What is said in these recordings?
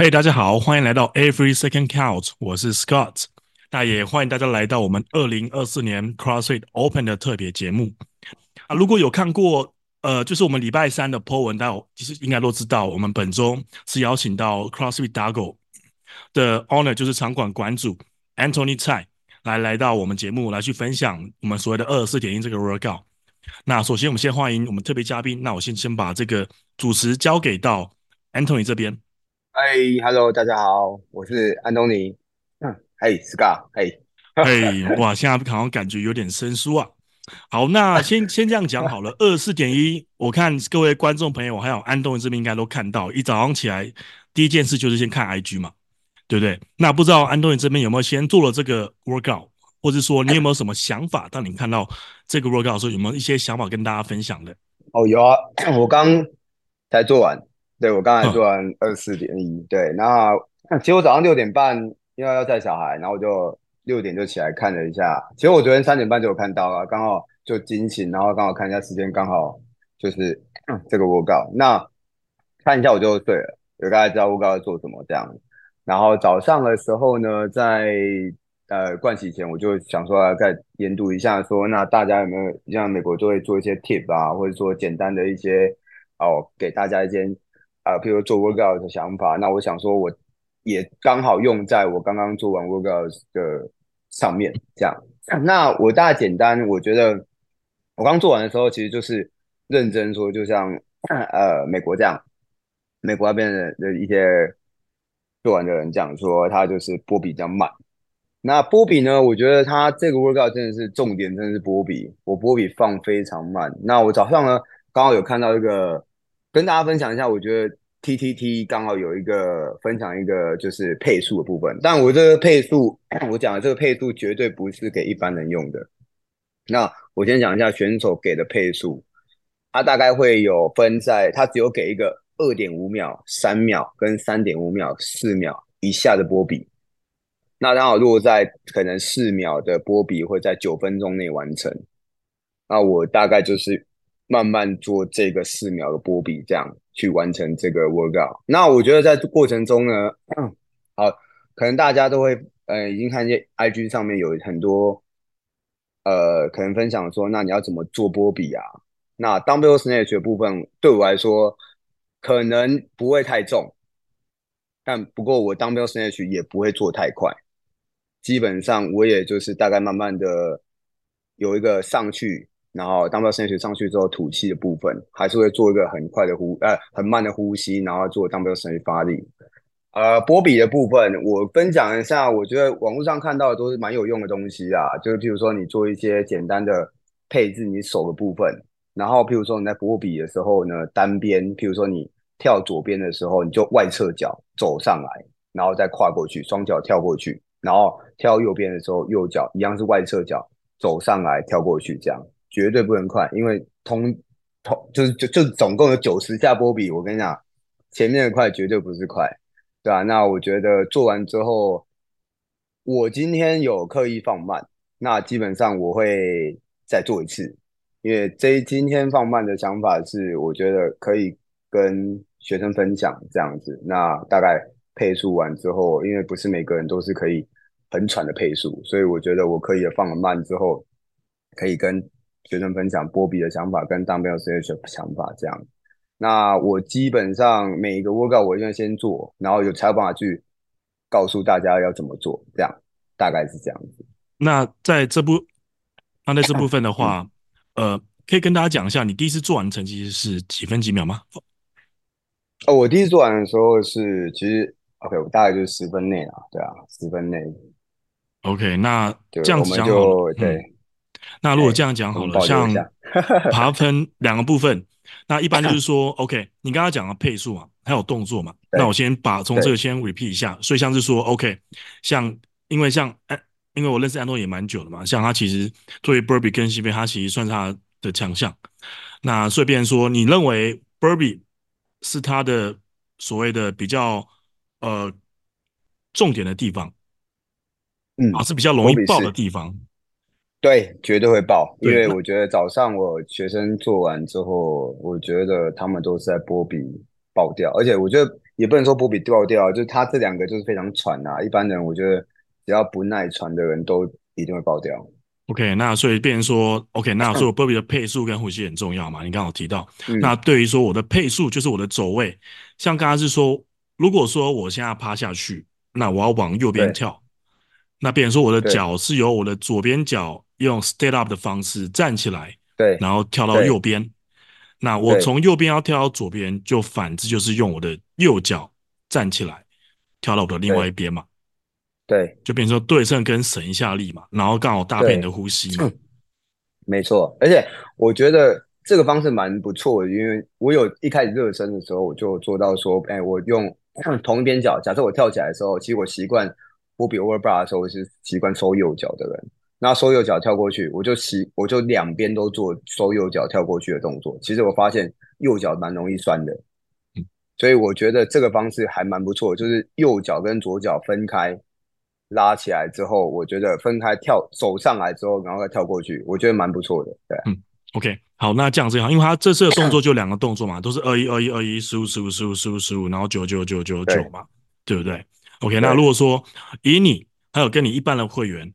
嘿，大家好，欢迎来到 Every Second Count，我是 Scott，那也欢迎大家来到我们二零二四年 CrossFit Open 的特别节目啊。如果有看过，呃，就是我们礼拜三的 po 文，大家其实应该都知道，我们本周是邀请到 CrossFit Dago 的 Owner，就是场馆馆主 Anthony 蔡来来到我们节目来去分享我们所谓的二十四点一这个 workout。那首先我们先欢迎我们特别嘉宾，那我先先把这个主持交给到 Anthony 这边。嗨，Hello，大家好，我是安东尼。嗯，嘿，Scott，嘿，嘿，哇，现在好像感觉有点生疏啊。好，那 先先这样讲好了。二十四点一，我看各位观众朋友还有安东尼这边应该都看到，一早上起来第一件事就是先看 IG 嘛，对不对？那不知道安东尼这边有没有先做了这个 workout，或者说你有没有什么想法？当你看到这个 workout 的时候，有没有一些想法跟大家分享的？哦，有啊，我刚才做完。对，我刚才做完二十四点一，对，那其实我早上六点半因为要带小孩，然后我就六点就起来看了一下。其实我昨天三点半就有看到了，刚好就惊醒，然后刚好看一下时间，刚好就是这个 workout。那看一下我就睡了，有大家知道 workout 要做什么这样。然后早上的时候呢，在呃盥洗前，我就想说要再研读一下说，说那大家有没有像美国就会做一些 tip 啊，或者说简单的一些哦，给大家一些。啊，譬如做 workout 的想法，那我想说，我也刚好用在我刚刚做完 workout 的上面，这样。那我大概简单，我觉得我刚做完的时候，其实就是认真说，就像呃美国这样，美国那边的的一些做完的人讲说，他就是波比比较慢。那波比呢，我觉得他这个 workout 真的是重点，真的是波比，我波比放非常慢。那我早上呢，刚好有看到一个。跟大家分享一下，我觉得 TTT 刚好有一个分享一个就是配速的部分，但我这个配速，我讲的这个配速绝对不是给一般人用的。那我先讲一下选手给的配速，它大概会有分在，它只有给一个二点五秒、三秒跟三点五秒、四秒以下的波比。那刚好落在可能四秒的波比会在九分钟内完成。那我大概就是。慢慢做这个四秒的波比，这样去完成这个 workout。那我觉得在过程中呢，好，可能大家都会呃，已经看见 IG 上面有很多呃，可能分享说，那你要怎么做波比啊？那 dumbbell snatch 的部分对我来说可能不会太重，但不过我 dumbbell snatch 也不会做太快，基本上我也就是大概慢慢的有一个上去。然后当到升学上去之后，吐气的部分还是会做一个很快的呼，呃，很慢的呼吸，然后做当标升学发力。呃，波比的部分，我分享一下，我觉得网络上看到的都是蛮有用的东西啊。就是譬如说，你做一些简单的配置，你手的部分，然后譬如说你在波比的时候呢，单边，譬如说你跳左边的时候，你就外侧脚走上来，然后再跨过去，双脚跳过去，然后跳右边的时候，右脚一样是外侧脚走上来跳过去，这样。绝对不能快，因为通通就是就就总共有九十下波比，我跟你讲，前面的快绝对不是快，对吧？那我觉得做完之后，我今天有刻意放慢，那基本上我会再做一次，因为这今天放慢的想法是，我觉得可以跟学生分享这样子。那大概配速完之后，因为不是每个人都是可以很喘的配速，所以我觉得我可以放了慢之后，可以跟。学生分享波比的想法跟 Dumbbell Snatch 的想法，这样。那我基本上每一个 workout 我一定要先做，然后有才有办法去告诉大家要怎么做，这样大概是这样子。那在这部，那在这部分的话，嗯、呃，可以跟大家讲一下，你第一次做完成绩是几分几秒吗？哦，我第一次做完的时候是其实 OK，我大概就是十分内啊，对啊，十分内。OK，那这样子讲就对。嗯那如果这样讲好了，像把它 分两个部分，那一般就是说，OK，你刚刚讲的配速嘛，还有动作嘛，那我先把从这个先 repeat 一下。所以像是说，OK，像因为像哎，因为我认识安东也蛮久了嘛，像他其实作为 Burby 跟西非，他其实算是他的强项。那所以变成说，你认为 Burby 是他的所谓的比较呃重点的地方，嗯，啊是比较容易爆的地方。对，绝对会爆，因为我觉得早上我学生做完之后，我觉得他们都是在波比爆掉，而且我觉得也不能说波比爆掉，就是他这两个就是非常喘啊。一般人我觉得只要不耐喘的人都一定会爆掉。OK，那所以变成说，OK，那所以我 波比的配速跟呼吸很重要嘛？你刚好提到，嗯、那对于说我的配速就是我的走位，像刚刚是说，如果说我现在趴下去，那我要往右边跳，那变成说我的脚是由我的左边脚用 stand up 的方式站起来，对，然后跳到右边。那我从右边要跳到左边，就反之就是用我的右脚站起来，跳到我的另外一边嘛。对，就变成说对称跟省一下力嘛，然后刚好搭配你的呼吸嘛。没错，而且我觉得这个方式蛮不错的，因为我有一开始热身的时候，我就做到说，哎，我用 同一边脚，假设我跳起来的时候，其实我习惯波比 overbar 的时候，我是习惯收右脚的人。那收右脚跳过去，我就习我就两边都做收右脚跳过去的动作。其实我发现右脚蛮容易酸的，所以我觉得这个方式还蛮不错，就是右脚跟左脚分开拉起来之后，我觉得分开跳走上来之后，然后再跳过去，我觉得蛮不错的。对，嗯，OK，好，那这样子好，因为他这次的动作就两个动作嘛，都是二一二一二一十五十五十五十五十五，然后九九九九九嘛，对不对？OK，那如果说以你还有跟你一般的会员。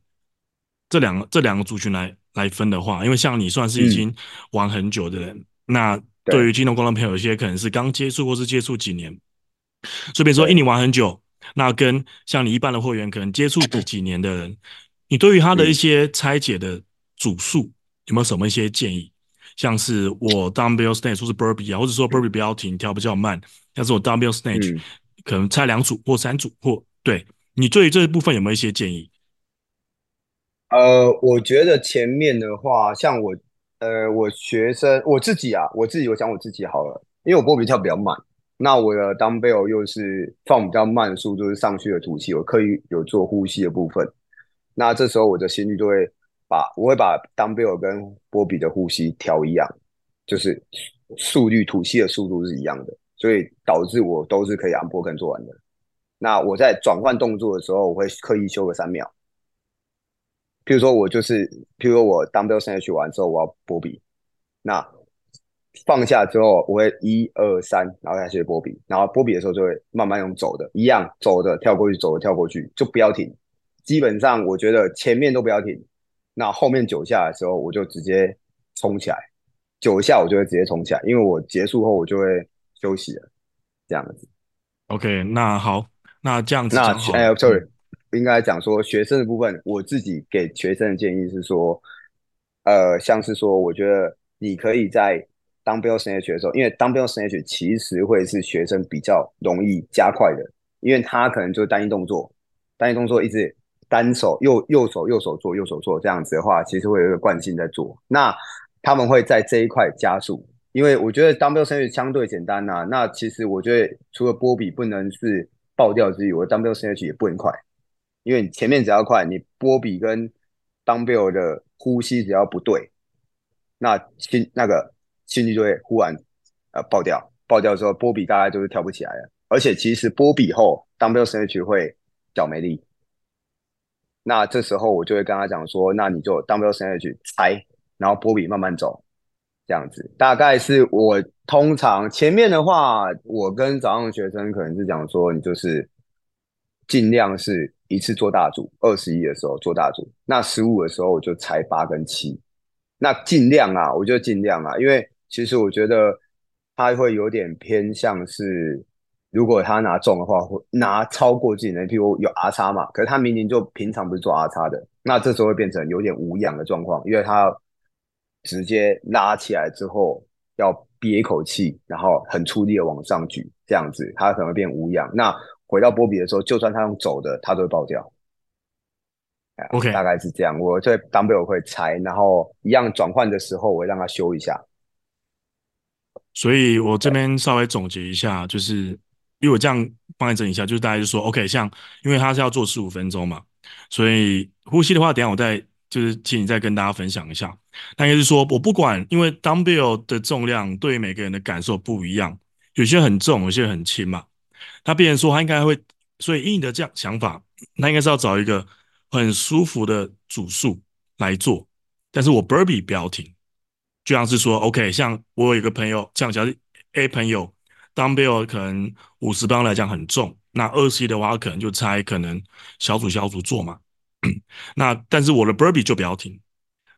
这两个这两个族群来来分的话，因为像你算是已经玩很久的人，嗯、那对。于金融观众朋友，有些可能是刚接触或是接触几年，所以比如说，因为你玩很久，那跟像你一般的会员可能接触几几年的人，你对于他的一些拆解的组数有没有什么一些建议？像是我 dumbbell snatch 或是 burpee 啊，或者说 burpee 不要停，跳比较慢，但是我 dumbbell snatch 可能拆两组或三组或对。你对于这一部分有没有一些建议？呃，我觉得前面的话，像我，呃，我学生我自己啊，我自己我讲我自己好了，因为我波比跳比较慢，那我的 dumbbell 又是放比较慢速度，就是上去的吐气，我刻意有做呼吸的部分，那这时候我的心率就会把我会把 dumbbell 跟波比的呼吸调一样，就是速率吐气的速度是一样的，所以导致我都是可以 unbroken 做完的。那我在转换动作的时候，我会刻意休个三秒。譬如说，我就是，譬如说我 dumbbell snatch 完之后，我要波比，那放下之后，我会一二三，然后开始波比，然后波比的时候就会慢慢用走的，一样走的跳过去，走的跳过去，就不要停。基本上我觉得前面都不要停，那后面九下的时候，我就直接冲起来，九下我就会直接冲起来，因为我结束后我就会休息了，这样子。OK，那好，那这样子那哎，sorry。应该讲说学生的部分，我自己给学生的建议是说，呃，像是说，我觉得你可以在 dumbbell snatch 的时候，因为 dumbbell snatch 其实会是学生比较容易加快的，因为他可能就是单一动作，单一动作一直单手右右手右手做右手做这样子的话，其实会有一个惯性在做，那他们会在这一块加速，因为我觉得 double SH 相对简单呐、那其实我觉得除了波比不能是爆掉之余，我 double SH 也不能快。因为你前面只要快，你波比跟 dumbbell 的呼吸只要不对，那心那个心率就会忽然呃爆掉，爆掉之后波比大概就是跳不起来了。而且其实波比后 dumbbell snatch 会脚没力，那这时候我就会跟他讲说，那你就 dumbbell snatch 踩，然后波比慢慢走，这样子。大概是我通常前面的话，我跟早上学生可能是讲说，你就是尽量是。一次做大组，二十一的时候做大组，那十五的时候我就踩八跟七，那尽量啊，我就尽量啊，因为其实我觉得他会有点偏向是，如果他拿重的话，会拿超过自己能力，譬如有 R 叉嘛，可是他明明就平常不是做 R 叉的，那这时候会变成有点无氧的状况，因为他直接拉起来之后要憋一口气，然后很出力的往上举，这样子他可能会变无氧，那。回到波比的时候，就算他用走的，他都会爆掉。OK，大概是这样。我在 dumbbell 会拆，然后一样转换的时候，我会让他修一下。所以我这边稍微总结一下，就是因为我这样帮你整理一下，就是大家就说 OK，像因为他是要做十五分钟嘛，所以呼吸的话，等下我再就是请你再跟大家分享一下。那也就是说，我不管，因为 dumbbell 的重量对于每个人的感受不一样，有些很重，有些很轻嘛。他别人说他应该会，所以以你的这样想法，那应该是要找一个很舒服的组数来做。但是我 Burby 不要停，就像是说，OK，像我有一个朋友，像假设 A 朋友 dumbbell 可能五十磅来讲很重，那二十的话可能就猜可能小组小组做嘛。那但是我的 Burby 就不要停。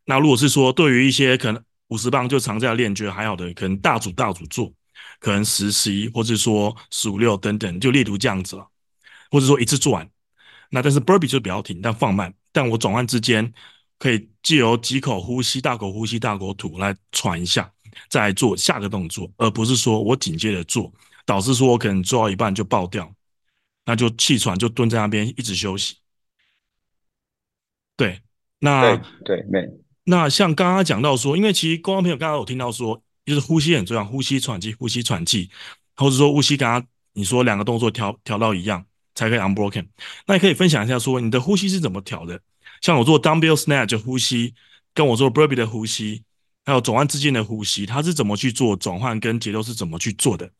那如果是说对于一些可能五十磅就常在练，觉得还好的，可能大组大组做，可能十十一或者说十五六等等，就例如这样子了，或者说一次做完。那但是 burpee 就不要停，但放慢，但我转换之间可以借由几口呼吸，大口呼吸，大口吐来喘一下，再来做下个动作，而不是说我紧接着做，导致说我可能做到一半就爆掉，那就气喘就蹲在那边一直休息。对，那对没。那像刚刚讲到说，因为其实观众朋友刚刚有听到说，就是呼吸很重要，呼吸喘气，呼吸喘气，或者说呼吸，刚刚你说两个动作调调到一样才可以 unbroken。那你可以分享一下说，你的呼吸是怎么调的？像我做 dumbbell snatch 呼吸，跟我做 b u r b e e 的呼吸，还有转换之间的呼吸，它是怎么去做转换，跟节奏是怎么去做的？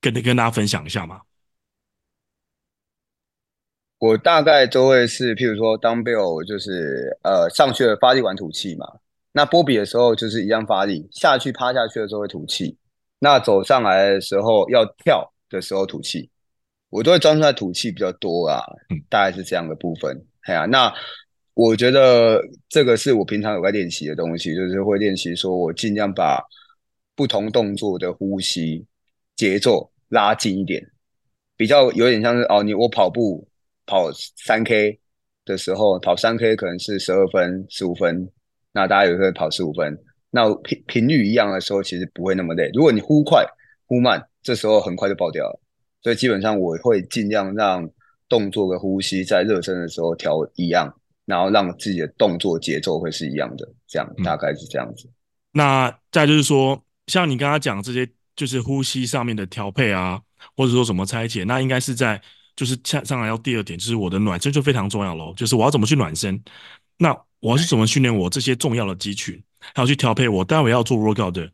跟跟大家分享一下吗？我大概都会是，譬如说，dumbbell 就是呃上去了发力完吐气嘛。那波比的时候就是一样发力，下去趴下去的时候会吐气。那走上来的时候要跳的时候吐气，我都会专注在吐气比较多啊，大概是这样的部分。哎呀、啊，那我觉得这个是我平常有在练习的东西，就是会练习说我尽量把不同动作的呼吸节奏拉近一点，比较有点像是哦，你我跑步。跑三 K 的时候，跑三 K 可能是十二分、十五分，那大家有时候跑十五分，那频频率一样的时候，其实不会那么累。如果你忽快忽慢，这时候很快就爆掉了。所以基本上我会尽量让动作跟呼吸在热身的时候调一样，然后让自己的动作节奏会是一样的，这样大概是这样子。嗯、那再就是说，像你刚刚讲这些，就是呼吸上面的调配啊，或者说什么拆解，那应该是在。就是上上来要第二点，就是我的暖身就非常重要喽。就是我要怎么去暖身，那我是怎么训练我这些重要的肌群，还要去调配我待会要做 workout 的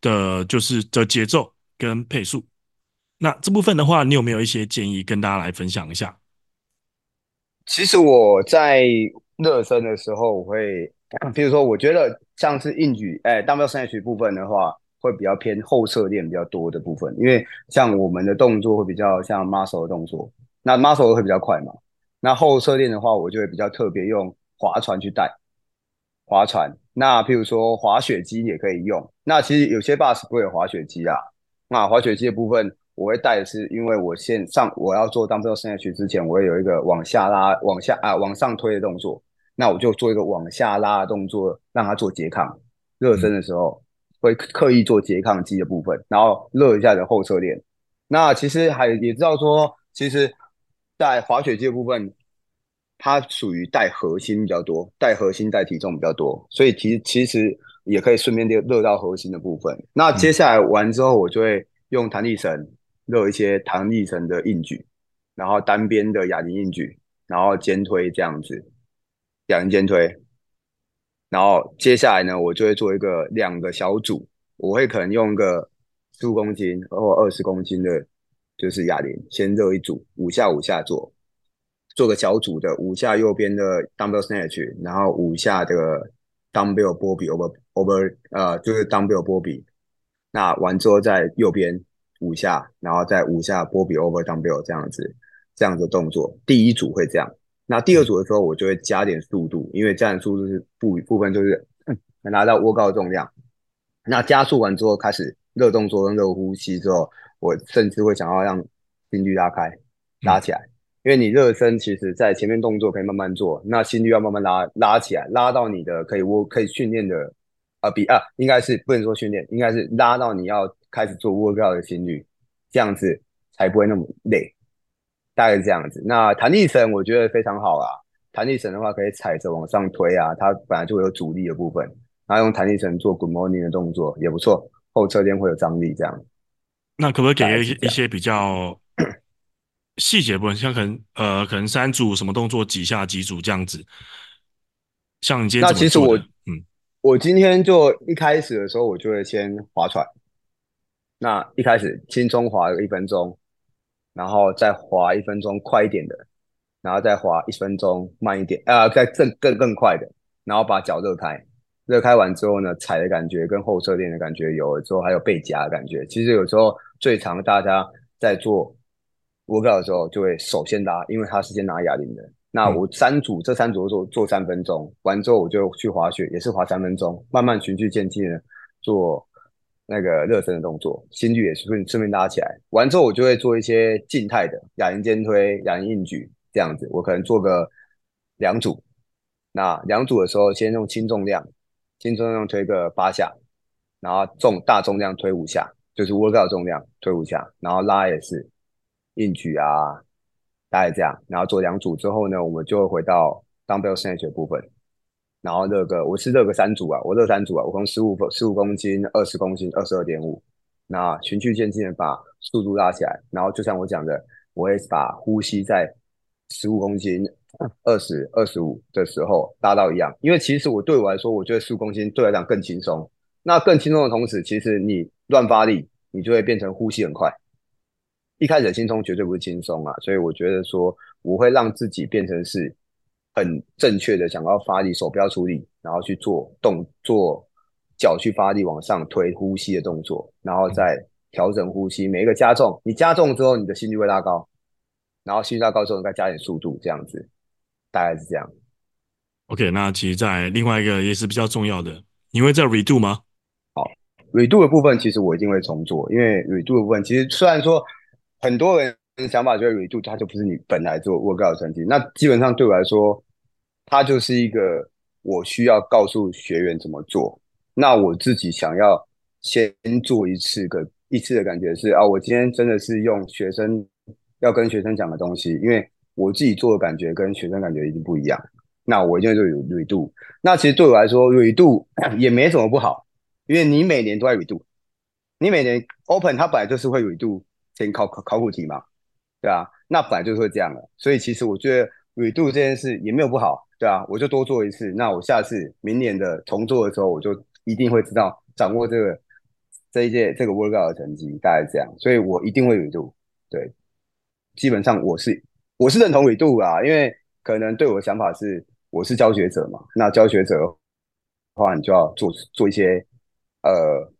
的，就是的节奏跟配速。那这部分的话，你有没有一些建议跟大家来分享一下？其实我在热身的时候，我会，比如说，我觉得像是硬举，哎，dumbbell snatch 部分的话。会比较偏后侧练比较多的部分，因为像我们的动作会比较像 muscle 的动作，那 muscle 会比较快嘛。那后侧练的话，我就会比较特别用划船去带划船。那譬如说滑雪机也可以用。那其实有些 bus 不会有滑雪机啊。那滑雪机的部分，我会带的是，因为我先上我要做 dumbbell snatch 之前，我会有一个往下拉、往下啊往上推的动作。那我就做一个往下拉的动作，让它做拮抗。热身的时候。会刻意做拮抗肌的部分，然后热一下的后侧链。那其实还也知道说，其实，在滑雪机的部分，它属于带核心比较多，带核心带体重比较多，所以其实其实也可以顺便热热到核心的部分。那接下来完之后，我就会用弹力绳热一些弹力绳的硬举，然后单边的哑铃硬举，然后肩推这样子，哑铃肩推。然后接下来呢，我就会做一个两个小组，我会可能用一个十五公斤或二十公斤的，就是哑铃，先热一组，五下五下做，做个小组的五下右边的 dumbbell snatch，然后五下这个 dumbbell 波比 over over，呃，就是 dumbbell 波比，那完之后在右边五下，然后再五下波比 over double 这样子，这样子的动作，第一组会这样。那第二组的时候，我就会加点速度，因为加点速度是部部分就是拿到 workout 重量。那加速完之后，开始热动作跟热呼吸之后，我甚至会想要让心率拉开、拉起来，因为你热身其实在前面动作可以慢慢做，那心率要慢慢拉拉起来，拉到你的可以我可以训练的啊比啊，应该是不能说训练，应该是拉到你要开始做 workout 的心率，这样子才不会那么累。大概是这样子。那弹力绳我觉得非常好啊。弹力绳的话，可以踩着往上推啊，它本来就会有阻力的部分，然后用弹力绳做 Good Morning 的动作也不错。后侧垫会有张力，这样。那可不可以给一一些比较细节部分，像可能呃，可能三组什么动作，几下几组这样子？像你今天那其实我嗯，我今天就一开始的时候，我就会先划船。那一开始轻松划个一分钟。然后再划一分钟快一点的，然后再划一分钟慢一点，啊，再更更更快的，然后把脚热开，热开完之后呢，踩的感觉跟后侧垫的感觉有了之后，还有背夹的感觉。其实有时候最常大家在做 workout 的时候就会首先拉，因为他是先拿哑铃的。那我三组，这三组做做三分钟，完之后我就去滑雪，也是滑三分钟，慢慢循序渐进的做那个热身的动作，心率也是顺顺便拉起来。完之后我就会做一些静态的哑铃肩推、哑铃硬举这样子，我可能做个两组。那两组的时候，先用轻重量，轻重量推个八下，然后重大重量推五下，就是 workout 重量推五下，然后拉也是硬举啊。大概这样，然后做两组之后呢，我们就会回到 dumbbell snatch 的部分，然后热个，我是热个三组啊，我热三组啊，我从十五十五公斤、二十公斤、二十二点五，那循序渐进的把速度拉起来，然后就像我讲的，我会把呼吸在十五公斤、二十二十五的时候拉到一样，因为其实我对我来说，我觉得十五公斤对我来讲更轻松，那更轻松的同时，其实你乱发力，你就会变成呼吸很快。一开始的轻松绝对不是轻松啊，所以我觉得说我会让自己变成是很正确的，想要发力，手不要出力，然后去做动作，脚去发力往上推呼吸的动作，然后再调整呼吸，每一个加重，你加重之后，你的心率会拉高，然后心率拉高之后，你再加点速度，这样子，大概是这样。OK，那其实在另外一个也是比较重要的，你会在 redo 吗？好，redo 的部分其实我一定会重做，因为 redo 的部分其实虽然说。很多人的想法觉得 redo 它就不是你本来做 workout 的成绩，那基本上对我来说，它就是一个我需要告诉学员怎么做。那我自己想要先做一次个一次的感觉是啊，我今天真的是用学生要跟学生讲的东西，因为我自己做的感觉跟学生感觉已经不一样。那我一定会做 redo。那其实对我来说，redo 也没什么不好，因为你每年都在 redo，你每年 open 它本来就是会 redo。先考考考古题嘛，对啊，那本来就是会这样的，所以其实我觉得 redo 这件事也没有不好，对啊，我就多做一次，那我下次明年的重做的时候，我就一定会知道掌握这个这一届这个 workout 的成绩，大概这样，所以我一定会 redo，对，基本上我是我是认同 redo 啊，因为可能对我的想法是我是教学者嘛，那教学者的话，你就要做做一些呃。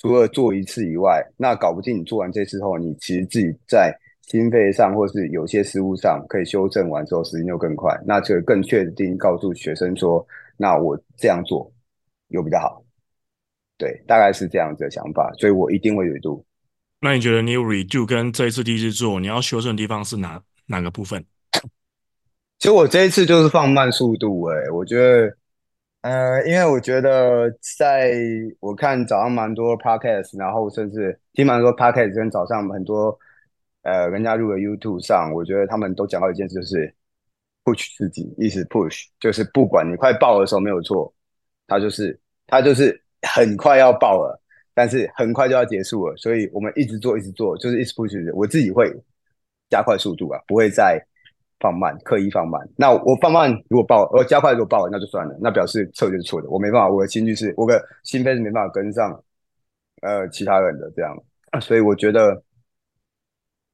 除了做一次以外，那搞不定你做完这次后，你其实自己在心肺上或是有些失误上可以修正完之后，时间就更快，那就更确定告诉学生说，那我这样做有比较好。对，大概是这样子的想法，所以我一定会 redo。那你觉得你 redo 跟这一次第一次做，你要修正的地方是哪哪个部分？其实我这一次就是放慢速度，欸，诶，我觉得。呃，因为我觉得，在我看早上蛮多 podcast，然后甚至听蛮多 podcast，跟早上很多呃人家录的 YouTube 上，我觉得他们都讲到一件事，就是 push 自己，意思 push 就是不管你快爆的时候没有错，他就是他就是很快要爆了，但是很快就要结束了，所以我们一直做一直做，就是一直 push，我自己会加快速度啊，不会再。放慢，刻意放慢。那我放慢，如果爆，我加快如果爆了，那就算了，那表示策略是错的。我没办法，我的心率是，我的心肺是没办法跟上，呃，其他人的这样。所以我觉得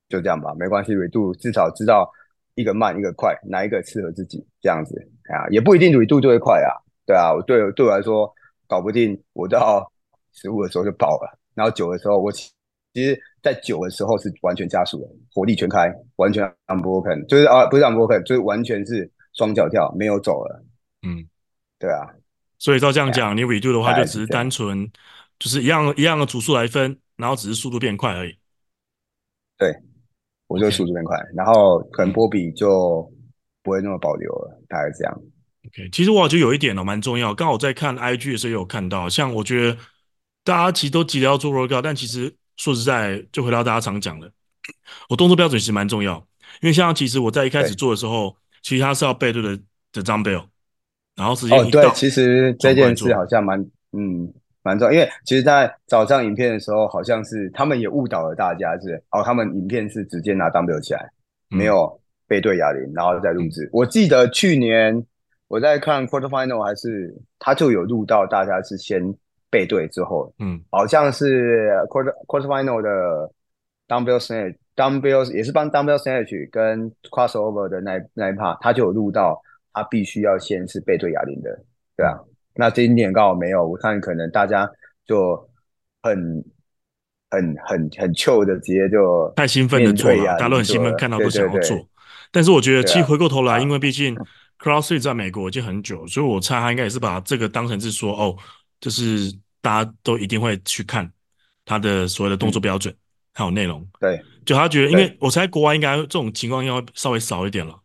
就这样吧，没关系。维度至少知道一个慢，一个快，哪一个适合自己这样子啊，也不一定维度就会快啊。对啊，我对对我来说，搞不定，我到十五的时候就爆了，然后九的时候我。其实，在九的时候是完全加速的，火力全开，完全 unbroken，就是啊，不是 unbroken，就是完全是双脚跳，没有走了。嗯，对啊。所以照这样讲，你 redo 的话，就只是单纯就是一样一样的组数来分，然后只是速度变快而已。对，我就速度变快然后可能波比就不会那么保留了，大概这样。OK，其实我觉得有一点呢，蛮重要。刚好我在看 IG 的时候有看到，像我觉得大家其实都急着要做 workout，但其实。说实在，就回到大家常讲的，我动作标准其实蛮重要，因为像其实我在一开始做的时候，其实它是要背对的的 dumbbell，然后时间一到，哦，对，其实这件事好像蛮嗯蛮重要，因为其实，在早上影片的时候，好像是他们也误导了大家，是哦，他们影片是直接拿 dumbbell 起来，没有背对哑铃，然后再录制。嗯、我记得去年我在看 quarter final 还是他就有录到大家是先。背对之后，嗯，好像是 quarter quarter final 的 dumbbell snatch dumbbell 也是帮 dumbbell snatch 跟 crossover 的那那一 part，他就有录到，他必须要先是背对哑铃的，对啊。那这一点刚好没有，我看可能大家就很很很很 chill 的直接就太兴奋的做了，大家都很兴奋，看到都想要做。但是我觉得，其实回过头来，啊、因为毕竟 CrossFit 在美国已经很久，所以我猜他应该也是把这个当成是说，哦，就是大家都一定会去看他的所有的动作标准、嗯、还有内容。对，就他觉得，因为我猜国外应该这种情况要稍微少一点了。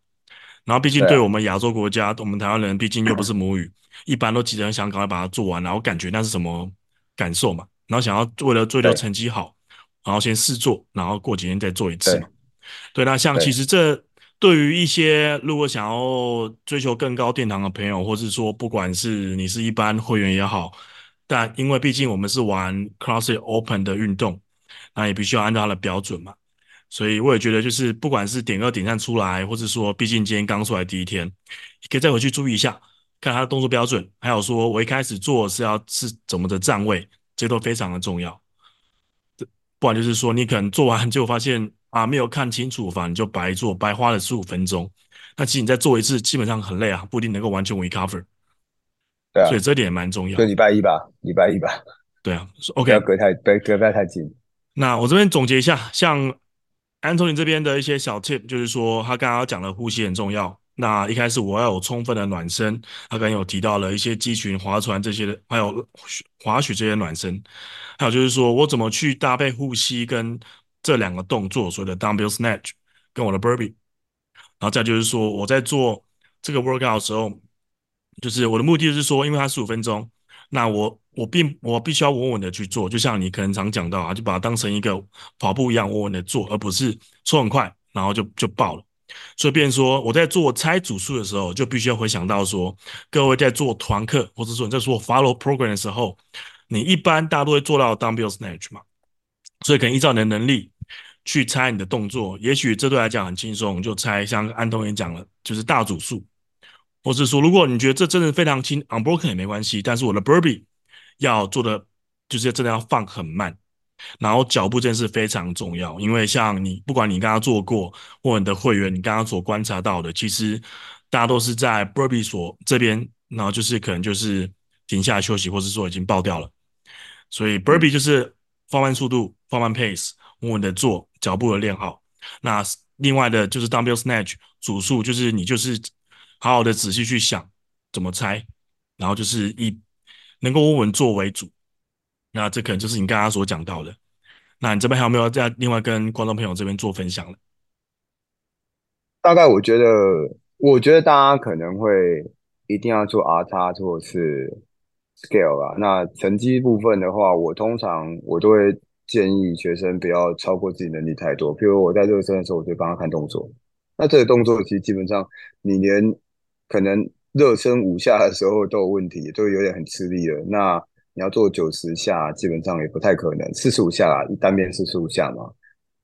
然后，毕竟对我们亚洲国家，我们台湾人毕竟又不是母语，一般都急着想赶快把它做完，然后感觉那是什么感受嘛？然后想要为了追求成绩好，然后先试做，然后过几天再做一次嘛。对，对，那像其实这对于一些如果想要追求更高殿堂的朋友，或是说不管是你是一般会员也好，但因为毕竟我们是玩 cross it Open 的运动，那也必须要按照它的标准嘛。所以我也觉得，就是不管是点二点三出来，或者说，毕竟今天刚出来第一天，可以再回去注意一下，看他的动作标准，还有说我一开始做是要是怎么的站位，这都非常的重要。不然就是说，你可能做完就发现啊，没有看清楚，反正就白做，白花了十五分钟。那其实你再做一次，基本上很累啊，不一定能够完全 recover。对啊，所以这点也蛮重要。就礼拜一吧，礼拜一吧。对啊，OK，不要隔太，隔隔不要太近。那我这边总结一下，像。Anthony 这边的一些小 tip 就是说，他刚刚讲的呼吸很重要。那一开始我要有充分的暖身，他刚刚有提到了一些肌群、划船这些的，还有滑雪这些暖身。还有就是说我怎么去搭配呼吸跟这两个动作，所谓的 dumbbell snatch 跟我的 burpee。然后再就是说我在做这个 workout 的时候，就是我的目的就是说，因为它十五分钟，那我。我并我必须要稳稳的去做，就像你可能常讲到啊，就把它当成一个跑步一样稳稳的做，而不是说很快然后就就爆了。所以，变说我在做猜组数的时候，就必须要回想到说，各位在做团课或者说你在做 follow program 的时候，你一般大家都会做到 dumbbell snatch 嘛，所以可能依照你的能力去猜你的动作，也许这对来讲很轻松，就猜像安东也讲了，就是大组数，或是说如果你觉得这真的非常轻，unbroken 也没关系，但是我的 burpee。要做的就是真的要放很慢，然后脚步真的是非常重要，因为像你不管你刚刚做过，或你的会员你刚刚所观察到的，其实大家都是在 burpee 所这边，然后就是可能就是停下来休息，或是说已经爆掉了。所以 burpee 就是放慢速度，放慢 pace，稳稳的做，脚步的练好。那另外的就是 dumbbell snatch 组数，就是你就是好好的仔细去想怎么猜，然后就是以。能够稳稳做为主，那这可能就是你刚刚所讲到的。那你这边还有没有再另外跟观众朋友这边做分享的？大概我觉得，我觉得大家可能会一定要做 R 叉或者是 scale 吧。那成绩部分的话，我通常我都会建议学生不要超过自己能力太多。譬如我在热身的时候，我就帮他看动作。那这个动作其实基本上你连可能。热身五下的时候都有问题，都有点很吃力了。那你要做九十下，基本上也不太可能。四十五下啦，一单边四十五下嘛。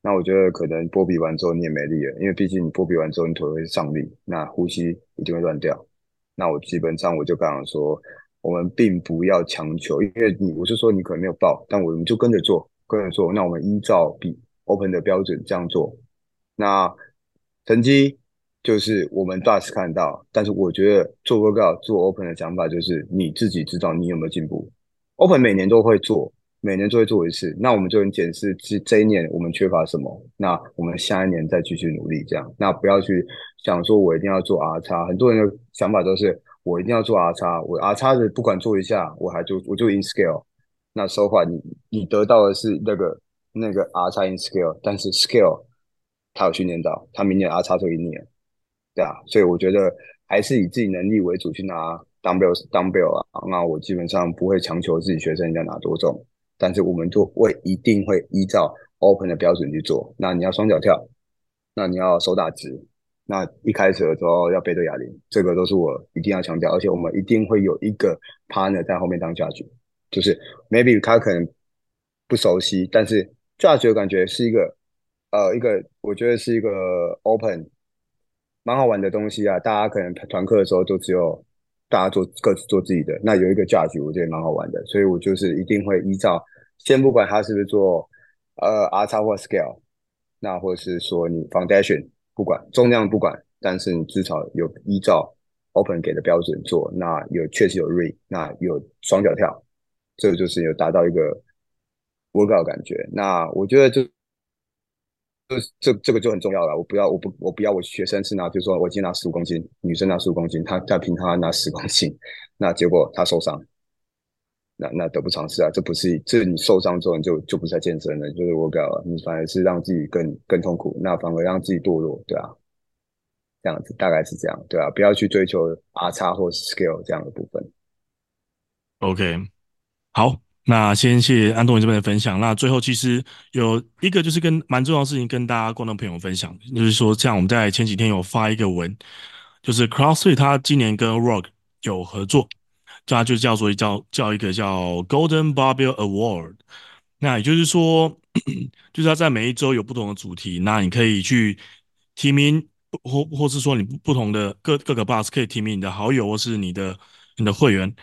那我觉得可能波比完之后你也没力了，因为毕竟你波比完之后你腿会上力，那呼吸一定会乱掉。那我基本上我就刚刚说，我们并不要强求，因为你我是说你可能没有报，但我们就跟着做，跟着做。那我们依照比 open 的标准这样做，那成绩。就是我们 DAS 看到，但是我觉得做 workout 做 open 的想法就是你自己知道你有没有进步。open 每年都会做，每年都会做一次，那我们就能检视这这一年我们缺乏什么，那我们下一年再继续努力这样。那不要去想说我一定要做 R 叉，很多人的想法都是我一定要做 R 叉，我 R 叉的不管做一下，我还就我就 in scale。那 so far 你你得到的是那个那个 R 叉 in scale，但是 scale 他有训练到，他明年 R 叉就一年。对啊，所以我觉得还是以自己能力为主去拿 dumbbell dumbbell 啊。那我基本上不会强求自己学生要拿多重，但是我们就会一定会依照 open 的标准去做。那你要双脚跳，那你要手打直，那一开始的时候要背对哑铃，这个都是我一定要强调。而且我们一定会有一个 partner 在后面当 judge，就是 maybe 他可能不熟悉，但是 judge 的感觉是一个呃一个，我觉得是一个 open。蛮好玩的东西啊，大家可能团课的时候都只有大家做各自做自己的，那有一个 judge，我觉得蛮好玩的，所以我就是一定会依照，先不管他是不是做呃 R 叉或 scale，那或者是说你 foundation 不管重量不管，但是你至少有依照 open 给的标准做，那有确实有 re，那有双脚跳，这个就是有达到一个 workout 感觉。那我觉得就这这个就很重要了。我不要我不我不要我学生是拿，就是说我今天拿十五公斤，女生拿十五公斤，她她平常拿十公斤，那结果她受伤，那那得不偿失啊！这不是这你受伤之后你就就不再健身了，就是 workout，你反而是让自己更更痛苦，那反而让自己堕落，对啊。这样子大概是这样，对啊，不要去追求 R 叉或 scale 这样的部分。OK，好，那先谢谢安东尼这边的分享。那最后其实有一个就是跟蛮重要的事情跟大家观众朋友分享，就是说像我们在前几天有发一个文，就是 CrossFit 他今年跟 Rock 有合作，他就叫做叫叫一个叫 Golden Barbell Award。那也就是说，就是他在每一周有不同的主题，那你可以去提名。或或是说你不同的各各个 box 可以提名你的好友或是你的你的会员，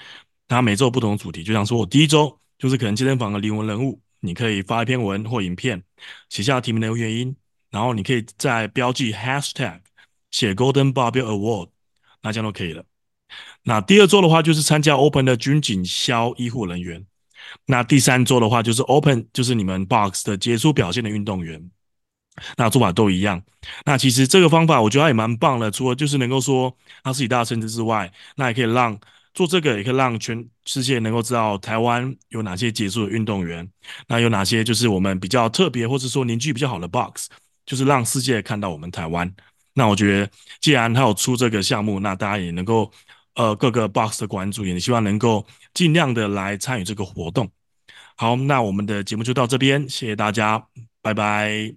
他每周有不同的主题，就像说我第一周就是可能健身房的灵魂人物，你可以发一篇文或影片，写下提名的原因，然后你可以在标记 hashtag 写 Golden Barbell Award，那这样都可以了。那第二周的话就是参加 Open 的军警消医护人员，那第三周的话就是 Open 就是你们 box 的杰出表现的运动员。那做法都一样。那其实这个方法我觉得也蛮棒的，除了就是能够说它是以大成绩之外，那也可以让做这个，也可以让全世界能够知道台湾有哪些杰出的运动员，那有哪些就是我们比较特别或者说凝聚比较好的 box，就是让世界看到我们台湾。那我觉得既然他有出这个项目，那大家也能够呃各个 box 的关注，也希望能够尽量的来参与这个活动。好，那我们的节目就到这边，谢谢大家，拜拜。